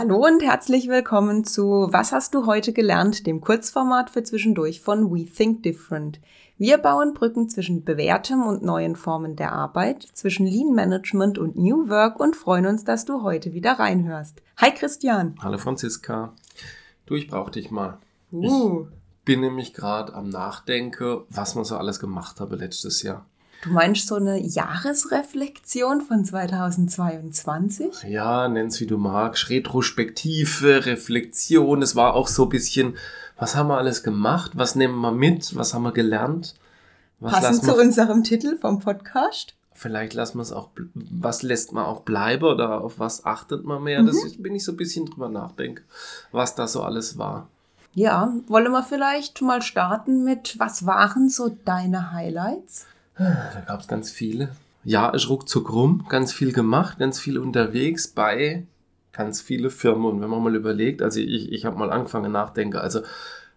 Hallo und herzlich willkommen zu Was hast du heute gelernt, dem Kurzformat für zwischendurch von We Think Different. Wir bauen Brücken zwischen bewährtem und neuen Formen der Arbeit, zwischen Lean Management und New Work und freuen uns, dass du heute wieder reinhörst. Hi Christian. Hallo Franziska. Du, ich brauch dich mal. Uh. Ich bin nämlich gerade am Nachdenken, was man so alles gemacht habe letztes Jahr. Du meinst so eine Jahresreflexion von 2022? Ja, nenn's wie du magst. Retrospektive, Reflexion. Es war auch so ein bisschen, was haben wir alles gemacht? Was nehmen wir mit? Was haben wir gelernt? Was Passend zu unserem Titel vom Podcast? Vielleicht lassen wir es auch, was lässt man auch bleiben oder auf was achtet man mehr? Mhm. Das bin ich so ein bisschen drüber nachdenke, was da so alles war. Ja, wollen wir vielleicht mal starten mit, was waren so deine Highlights? Da gab es ganz viele. Ja, ich ruckzuck rum, ganz viel gemacht, ganz viel unterwegs bei ganz viele Firmen. Und wenn man mal überlegt, also ich, ich habe mal angefangen nachdenken, also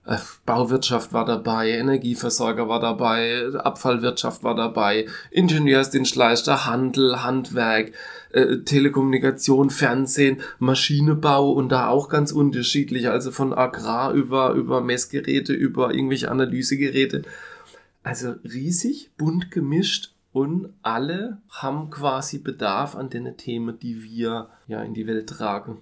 äh, Bauwirtschaft war dabei, Energieversorger war dabei, Abfallwirtschaft war dabei, Ingenieursdienstleister, Handel, Handwerk, äh, Telekommunikation, Fernsehen, Maschinenbau und da auch ganz unterschiedlich, also von Agrar über, über Messgeräte, über irgendwelche Analysegeräte. Also riesig, bunt gemischt und alle haben quasi Bedarf an den Themen, die wir ja in die Welt tragen.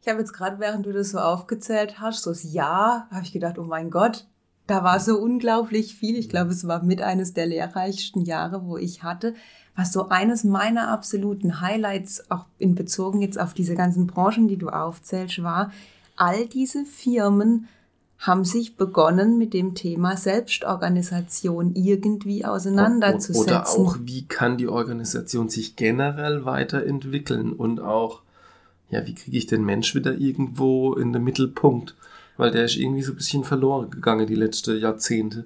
Ich habe jetzt gerade, während du das so aufgezählt hast, so das Jahr, habe ich gedacht, oh mein Gott, da war so unglaublich viel. Ich glaube, es war mit eines der lehrreichsten Jahre, wo ich hatte. Was so eines meiner absoluten Highlights, auch in bezogen jetzt auf diese ganzen Branchen, die du aufzählst, war, all diese Firmen haben sich begonnen mit dem Thema Selbstorganisation irgendwie auseinanderzusetzen. Oder auch, wie kann die Organisation sich generell weiterentwickeln und auch, ja, wie kriege ich den Mensch wieder irgendwo in den Mittelpunkt? Weil der ist irgendwie so ein bisschen verloren gegangen die letzten Jahrzehnte.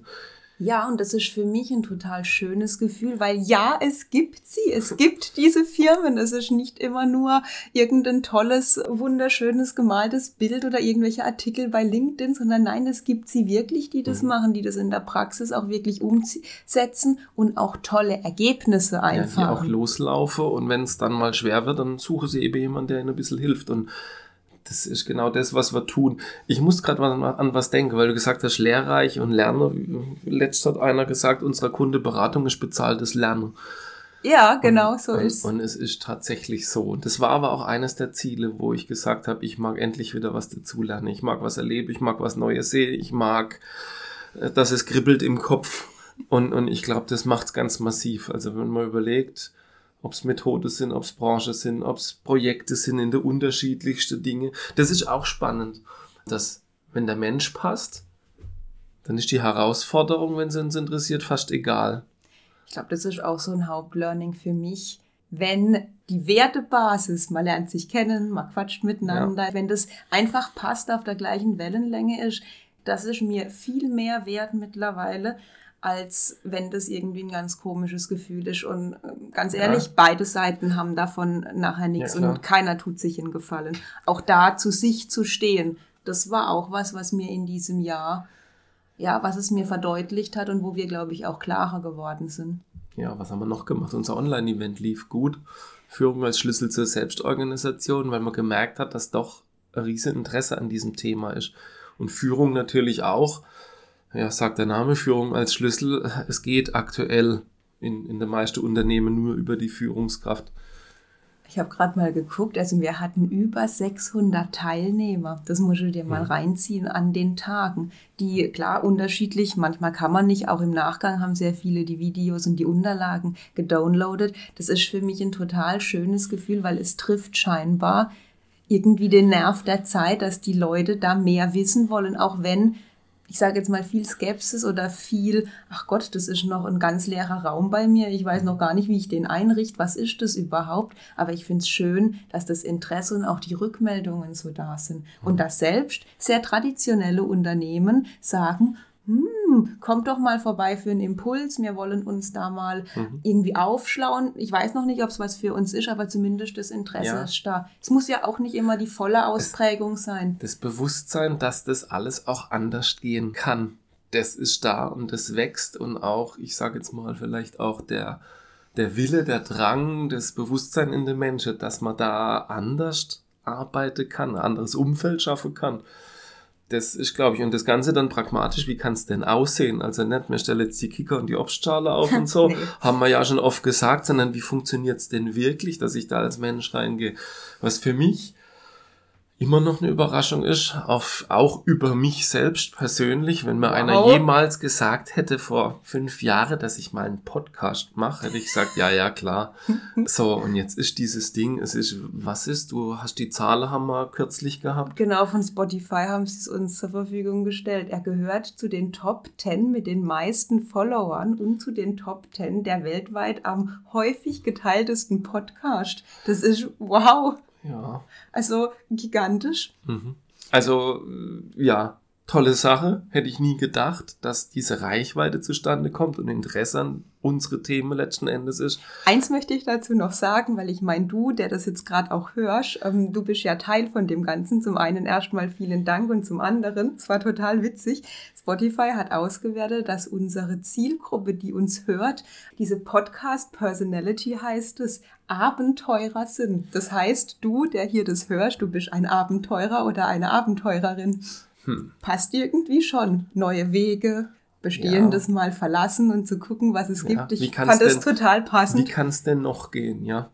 Ja, und das ist für mich ein total schönes Gefühl, weil ja, es gibt sie, es gibt diese Firmen. Es ist nicht immer nur irgendein tolles, wunderschönes gemaltes Bild oder irgendwelche Artikel bei LinkedIn, sondern nein, es gibt sie wirklich, die das mhm. machen, die das in der Praxis auch wirklich umsetzen und auch tolle Ergebnisse einfahren. Ja, die auch loslaufe und wenn es dann mal schwer wird, dann suche sie eben jemanden, der ihnen ein bisschen hilft und das ist genau das, was wir tun. Ich muss gerade an, an was denken, weil du gesagt hast, lehrreich und Lernen. Letzt hat einer gesagt, unsere Kundeberatung ist bezahltes Lernen. Ja, genau, und, so und, ist Und es ist tatsächlich so. Das war aber auch eines der Ziele, wo ich gesagt habe, ich mag endlich wieder was dazulernen. Ich mag was erleben, ich mag was Neues sehen, ich mag, äh, dass es kribbelt im Kopf. Und, und ich glaube, das macht es ganz massiv. Also wenn man überlegt, ob es Methoden sind, ob es Branchen sind, ob es Projekte sind in der unterschiedlichsten Dinge. Das ist auch spannend, dass wenn der Mensch passt, dann ist die Herausforderung, wenn sie uns interessiert, fast egal. Ich glaube, das ist auch so ein Hauptlearning für mich. Wenn die Wertebasis, man lernt sich kennen, man quatscht miteinander, ja. wenn das einfach passt, auf der gleichen Wellenlänge ist, das ist mir viel mehr wert mittlerweile, als wenn das irgendwie ein ganz komisches Gefühl ist. Und äh, ganz ehrlich, ja. beide Seiten haben davon nachher nichts ja, und keiner tut sich einen Gefallen. Auch da zu sich zu stehen, das war auch was, was mir in diesem Jahr, ja, was es mir verdeutlicht hat und wo wir, glaube ich, auch klarer geworden sind. Ja, was haben wir noch gemacht? Unser Online-Event lief gut. Führung als Schlüssel zur Selbstorganisation, weil man gemerkt hat, dass doch ein riesen Interesse an diesem Thema ist. Und Führung natürlich auch ja, sagt der Name Führung als Schlüssel. Es geht aktuell in, in den meisten Unternehmen nur über die Führungskraft. Ich habe gerade mal geguckt, also wir hatten über 600 Teilnehmer. Das musst du dir mal mhm. reinziehen an den Tagen. Die, klar, unterschiedlich, manchmal kann man nicht, auch im Nachgang haben sehr viele die Videos und die Unterlagen gedownloadet. Das ist für mich ein total schönes Gefühl, weil es trifft scheinbar irgendwie den Nerv der Zeit, dass die Leute da mehr wissen wollen, auch wenn ich sage jetzt mal viel Skepsis oder viel, ach Gott, das ist noch ein ganz leerer Raum bei mir, ich weiß noch gar nicht, wie ich den einrichte, was ist das überhaupt, aber ich finde es schön, dass das Interesse und auch die Rückmeldungen so da sind. Und mhm. dass selbst sehr traditionelle Unternehmen sagen, hm, kommt doch mal vorbei für einen Impuls. Wir wollen uns da mal mhm. irgendwie aufschlauen. Ich weiß noch nicht, ob es was für uns ist, aber zumindest das Interesse ja. ist da. Es muss ja auch nicht immer die volle Ausprägung das, sein. Das Bewusstsein, dass das alles auch anders gehen kann, das ist da und das wächst und auch, ich sage jetzt mal, vielleicht auch der, der Wille, der Drang, das Bewusstsein in den Menschen, dass man da anders arbeiten kann, ein anderes Umfeld schaffen kann. Das ist, glaube ich, und das Ganze dann pragmatisch, wie kann es denn aussehen? Also nicht, wir stellen jetzt die Kicker und die Obstschale auf und so, nee. haben wir ja schon oft gesagt, sondern wie funktioniert es denn wirklich, dass ich da als Mensch reingehe? Was für mich immer noch eine Überraschung ist, auf, auch über mich selbst persönlich, wenn mir wow. einer jemals gesagt hätte vor fünf Jahren, dass ich mal einen Podcast mache, hätte ich gesagt, ja, ja, klar. so, und jetzt ist dieses Ding, es ist, was ist, du hast die Zahlen haben wir kürzlich gehabt. Genau, von Spotify haben sie es uns zur Verfügung gestellt. Er gehört zu den Top 10 mit den meisten Followern und zu den Top 10 der weltweit am häufig geteiltesten Podcast. Das ist wow. Ja. Also gigantisch. Mhm. Also ja, tolle Sache. Hätte ich nie gedacht, dass diese Reichweite zustande kommt und Interesse an unsere Themen letzten Endes ist. Eins möchte ich dazu noch sagen, weil ich meine, du, der das jetzt gerade auch hörst, ähm, du bist ja Teil von dem Ganzen. Zum einen erstmal vielen Dank und zum anderen, es war total witzig, Spotify hat ausgewertet, dass unsere Zielgruppe, die uns hört, diese Podcast Personality heißt es, Abenteurer sind. Das heißt, du, der hier das hörst, du bist ein Abenteurer oder eine Abenteurerin. Hm. Passt irgendwie schon. Neue Wege, Bestehendes ja. mal verlassen und zu gucken, was es ja. gibt. Ich fand das total passend. Wie kann es denn noch gehen, ja?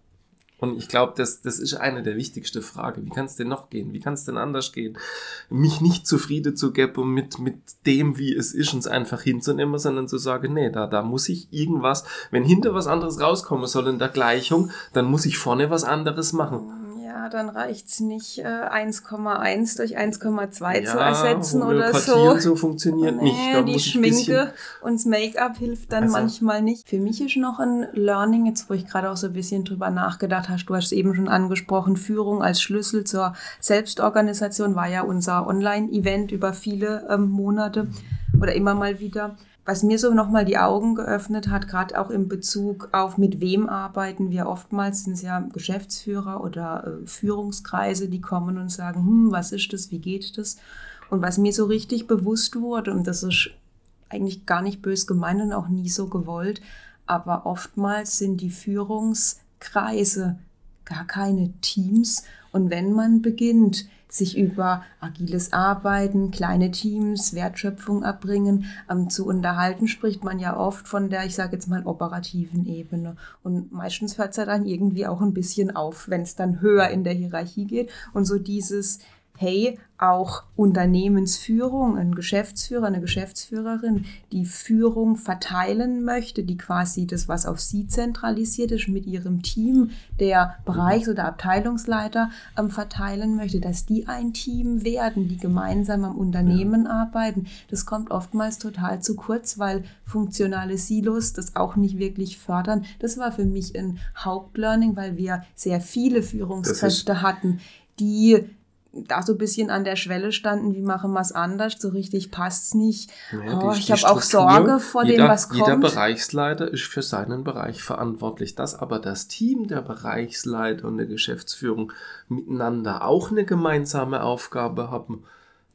Und ich glaube, das, das ist eine der wichtigsten Fragen. Wie kann es denn noch gehen? Wie kann es denn anders gehen? Mich nicht zufrieden zu geben mit, mit dem, wie es ist, uns einfach hinzunehmen, sondern zu sagen, nee, da, da muss ich irgendwas, wenn hinter was anderes rauskommen soll in der Gleichung, dann muss ich vorne was anderes machen dann reicht es nicht, äh, 1,1 durch 1,2 ja, zu ersetzen oder so. So funktioniert nee, nicht. Da die Schminke und das Make-up hilft dann also. manchmal nicht. Für mich ist noch ein Learning, jetzt wo ich gerade auch so ein bisschen drüber nachgedacht hast, du hast es eben schon angesprochen, Führung als Schlüssel zur Selbstorganisation war ja unser Online-Event über viele ähm, Monate oder immer mal wieder was mir so nochmal die Augen geöffnet hat, gerade auch in Bezug auf mit wem arbeiten wir oftmals, sind es ja Geschäftsführer oder äh, Führungskreise, die kommen und sagen, hm, was ist das, wie geht das? Und was mir so richtig bewusst wurde, und das ist eigentlich gar nicht bös gemeint und auch nie so gewollt, aber oftmals sind die Führungskreise gar keine Teams. Und wenn man beginnt, sich über agiles Arbeiten, kleine Teams, Wertschöpfung erbringen ähm, zu unterhalten, spricht man ja oft von der, ich sage jetzt mal, operativen Ebene. Und meistens hört es ja dann irgendwie auch ein bisschen auf, wenn es dann höher in der Hierarchie geht. Und so dieses hey, auch Unternehmensführung, ein Geschäftsführer, eine Geschäftsführerin, die Führung verteilen möchte, die quasi das, was auf sie zentralisiert ist, mit ihrem Team, der Bereichs- oder Abteilungsleiter ähm, verteilen möchte, dass die ein Team werden, die gemeinsam am Unternehmen ja. arbeiten. Das kommt oftmals total zu kurz, weil funktionale Silos das auch nicht wirklich fördern. Das war für mich ein Hauptlearning, weil wir sehr viele Führungskräfte hatten, die da so ein bisschen an der Schwelle standen, wie machen wir es anders, so richtig passt es nicht. Ja, oh, ich habe auch Sorge vor jeder, dem, was kommt. Jeder Bereichsleiter ist für seinen Bereich verantwortlich. Dass aber das Team der Bereichsleiter und der Geschäftsführung miteinander auch eine gemeinsame Aufgabe haben,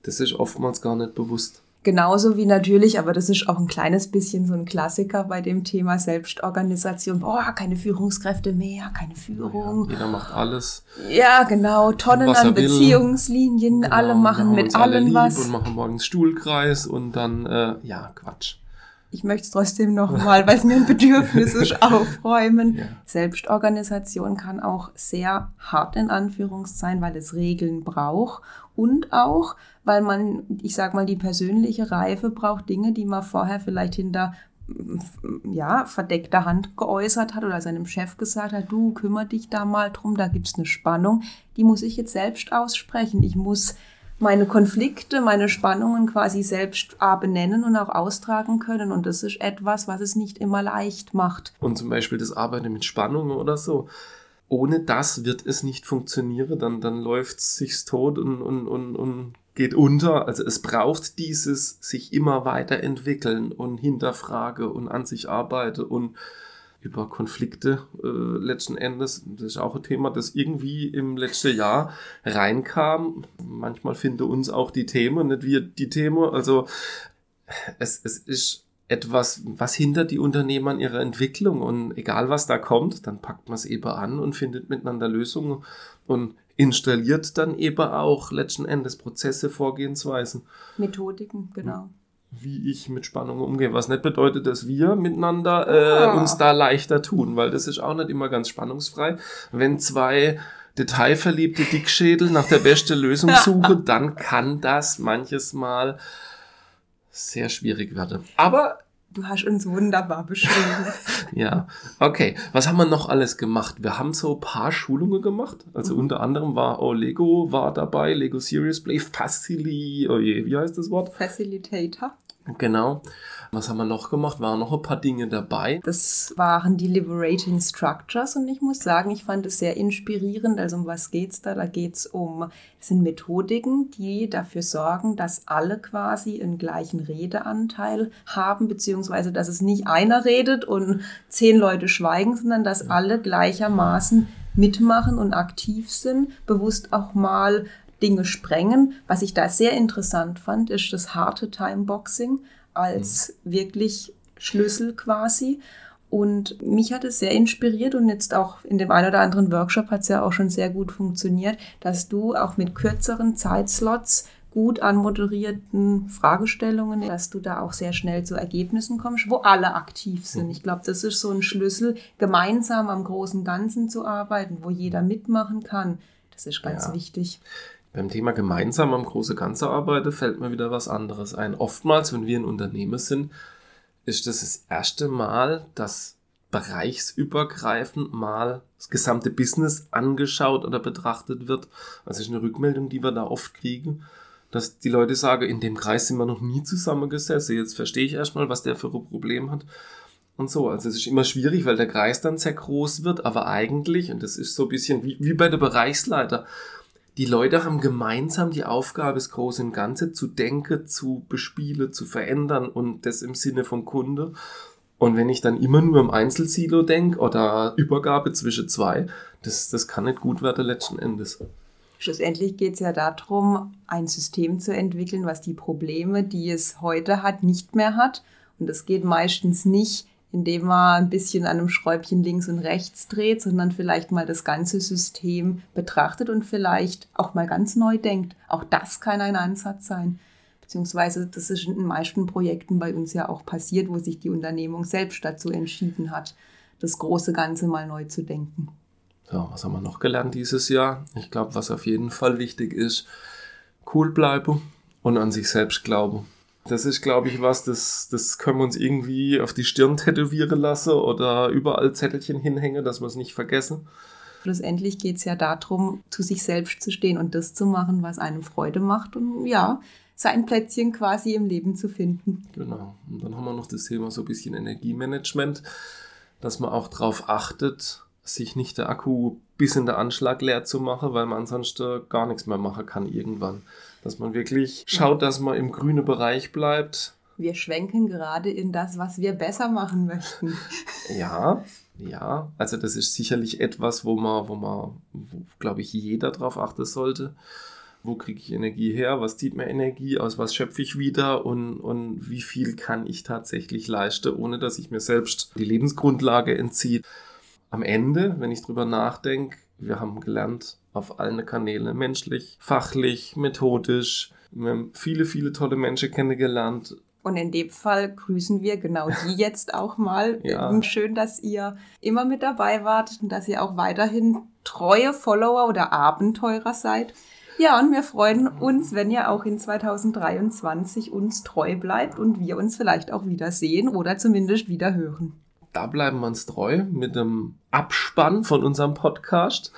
das ist oftmals gar nicht bewusst. Genauso wie natürlich, aber das ist auch ein kleines bisschen so ein Klassiker bei dem Thema Selbstorganisation. Boah, keine Führungskräfte mehr, keine Führung. Ja, jeder macht alles. Ja, genau. Tonnen an Beziehungslinien. Genau, alle machen mit allem was. Und machen morgens Stuhlkreis und dann, äh, ja, Quatsch ich möchte es trotzdem nochmal, weil es mir ein Bedürfnis ist, aufräumen. Ja. Selbstorganisation kann auch sehr hart in Anführungszeichen, weil es Regeln braucht und auch, weil man, ich sag mal, die persönliche Reife braucht Dinge, die man vorher vielleicht hinter ja, verdeckter Hand geäußert hat oder seinem Chef gesagt hat, du kümmere dich da mal drum, da gibt es eine Spannung, die muss ich jetzt selbst aussprechen. Ich muss meine Konflikte, meine Spannungen quasi selbst benennen und auch austragen können. Und das ist etwas, was es nicht immer leicht macht. Und zum Beispiel das Arbeiten mit Spannungen oder so. Ohne das wird es nicht funktionieren, dann, dann läuft es sich tot und, und, und, und geht unter. Also es braucht dieses sich immer weiterentwickeln und hinterfrage und an sich arbeite und über Konflikte äh, letzten Endes. Das ist auch ein Thema, das irgendwie im letzten Jahr reinkam. Manchmal finden uns auch die Themen, nicht wir die Themen. Also es, es ist etwas, was hindert die Unternehmer an ihrer Entwicklung und egal was da kommt, dann packt man es eben an und findet miteinander Lösungen und installiert dann eben auch letzten Endes Prozesse, Vorgehensweisen. Methodiken, genau. Wie ich mit Spannungen umgehe. Was nicht bedeutet, dass wir miteinander äh, Ah. uns da leichter tun, weil das ist auch nicht immer ganz spannungsfrei. Wenn zwei detailverliebte Dickschädel nach der besten Lösung suchen, dann kann das manches Mal sehr schwierig werden. Aber Du hast uns wunderbar beschrieben. ja, okay. Was haben wir noch alles gemacht? Wir haben so ein paar Schulungen gemacht. Also Mhm. unter anderem war oh, Lego war dabei, Lego Serious Play, Facili, oh je, wie heißt das Wort? Facilitator. Genau. Was haben wir noch gemacht? Waren noch ein paar Dinge dabei. Das waren die Liberating Structures und ich muss sagen, ich fand es sehr inspirierend. Also um was geht's da? Da geht's um, es sind Methodiken, die dafür sorgen, dass alle quasi einen gleichen Redeanteil haben, beziehungsweise dass es nicht einer redet und zehn Leute schweigen, sondern dass alle gleichermaßen mitmachen und aktiv sind, bewusst auch mal Dinge sprengen. Was ich da sehr interessant fand, ist das harte Timeboxing als wirklich Schlüssel quasi. Und mich hat es sehr inspiriert und jetzt auch in dem einen oder anderen Workshop hat es ja auch schon sehr gut funktioniert, dass du auch mit kürzeren Zeitslots gut anmoderierten Fragestellungen, dass du da auch sehr schnell zu Ergebnissen kommst, wo alle aktiv sind. Ich glaube, das ist so ein Schlüssel, gemeinsam am großen Ganzen zu arbeiten, wo jeder mitmachen kann. Das ist ganz Ja. wichtig. Beim Thema gemeinsam am große Ganze arbeiten fällt mir wieder was anderes ein. Oftmals, wenn wir ein Unternehmen sind, ist das das erste Mal, dass bereichsübergreifend mal das gesamte Business angeschaut oder betrachtet wird. Also ist eine Rückmeldung, die wir da oft kriegen, dass die Leute sagen, in dem Kreis sind wir noch nie zusammengesessen. Jetzt verstehe ich erstmal, was der für ein Problem hat. Und so, also es ist immer schwierig, weil der Kreis dann sehr groß wird, aber eigentlich, und das ist so ein bisschen wie, wie bei der Bereichsleiter, die Leute haben gemeinsam die Aufgabe, das Große und Ganze zu denken, zu bespielen, zu verändern und das im Sinne vom Kunde. Und wenn ich dann immer nur im Einzelsilo denke oder Übergabe zwischen zwei, das, das kann nicht gut werden letzten Endes. Schlussendlich geht es ja darum, ein System zu entwickeln, was die Probleme, die es heute hat, nicht mehr hat. Und das geht meistens nicht, indem man ein bisschen an einem Schräubchen links und rechts dreht, sondern vielleicht mal das ganze System betrachtet und vielleicht auch mal ganz neu denkt. Auch das kann ein Ansatz sein. Beziehungsweise das ist in den meisten Projekten bei uns ja auch passiert, wo sich die Unternehmung selbst dazu entschieden hat, das große Ganze mal neu zu denken. So, was haben wir noch gelernt dieses Jahr? Ich glaube, was auf jeden Fall wichtig ist, cool bleiben und an sich selbst glauben. Das ist, glaube ich, was, das, das können wir uns irgendwie auf die Stirn tätowieren lassen oder überall Zettelchen hinhängen, dass wir es nicht vergessen. Schlussendlich geht es ja darum, zu sich selbst zu stehen und das zu machen, was einem Freude macht und ja, sein Plätzchen quasi im Leben zu finden. Genau. Und dann haben wir noch das Thema so ein bisschen Energiemanagement, dass man auch darauf achtet, sich nicht der Akku bis in der Anschlag leer zu machen, weil man ansonsten gar nichts mehr machen kann irgendwann. Dass man wirklich schaut, dass man im grünen Bereich bleibt. Wir schwenken gerade in das, was wir besser machen möchten. Ja, ja. Also das ist sicherlich etwas, wo man, wo man, wo, glaube ich, jeder drauf achten sollte. Wo kriege ich Energie her? Was zieht mir Energie? Aus was schöpfe ich wieder? Und, und wie viel kann ich tatsächlich leisten, ohne dass ich mir selbst die Lebensgrundlage entziehe? Am Ende, wenn ich drüber nachdenke, wir haben gelernt, auf allen Kanälen, menschlich, fachlich, methodisch. Wir haben viele, viele tolle Menschen kennengelernt. Und in dem Fall grüßen wir genau die jetzt auch mal. Ja. Ähm, Schön, dass ihr immer mit dabei wart und dass ihr auch weiterhin treue Follower oder Abenteurer seid. Ja, und wir freuen uns, wenn ihr auch in 2023 uns treu bleibt und wir uns vielleicht auch wieder sehen oder zumindest wieder hören. Da bleiben wir uns treu mit dem Abspann von unserem Podcast.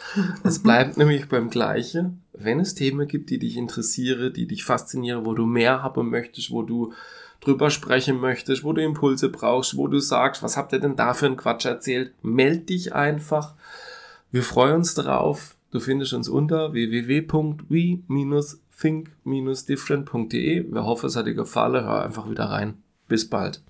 Es bleibt nämlich beim Gleichen. Wenn es Themen gibt, die dich interessieren, die dich faszinieren, wo du mehr haben möchtest, wo du drüber sprechen möchtest, wo du Impulse brauchst, wo du sagst, was habt ihr denn da für einen Quatsch erzählt, meld dich einfach. Wir freuen uns drauf. Du findest uns unter www.we-think-different.de. Wir hoffen, es hat dir gefallen. Hör einfach wieder rein. Bis bald.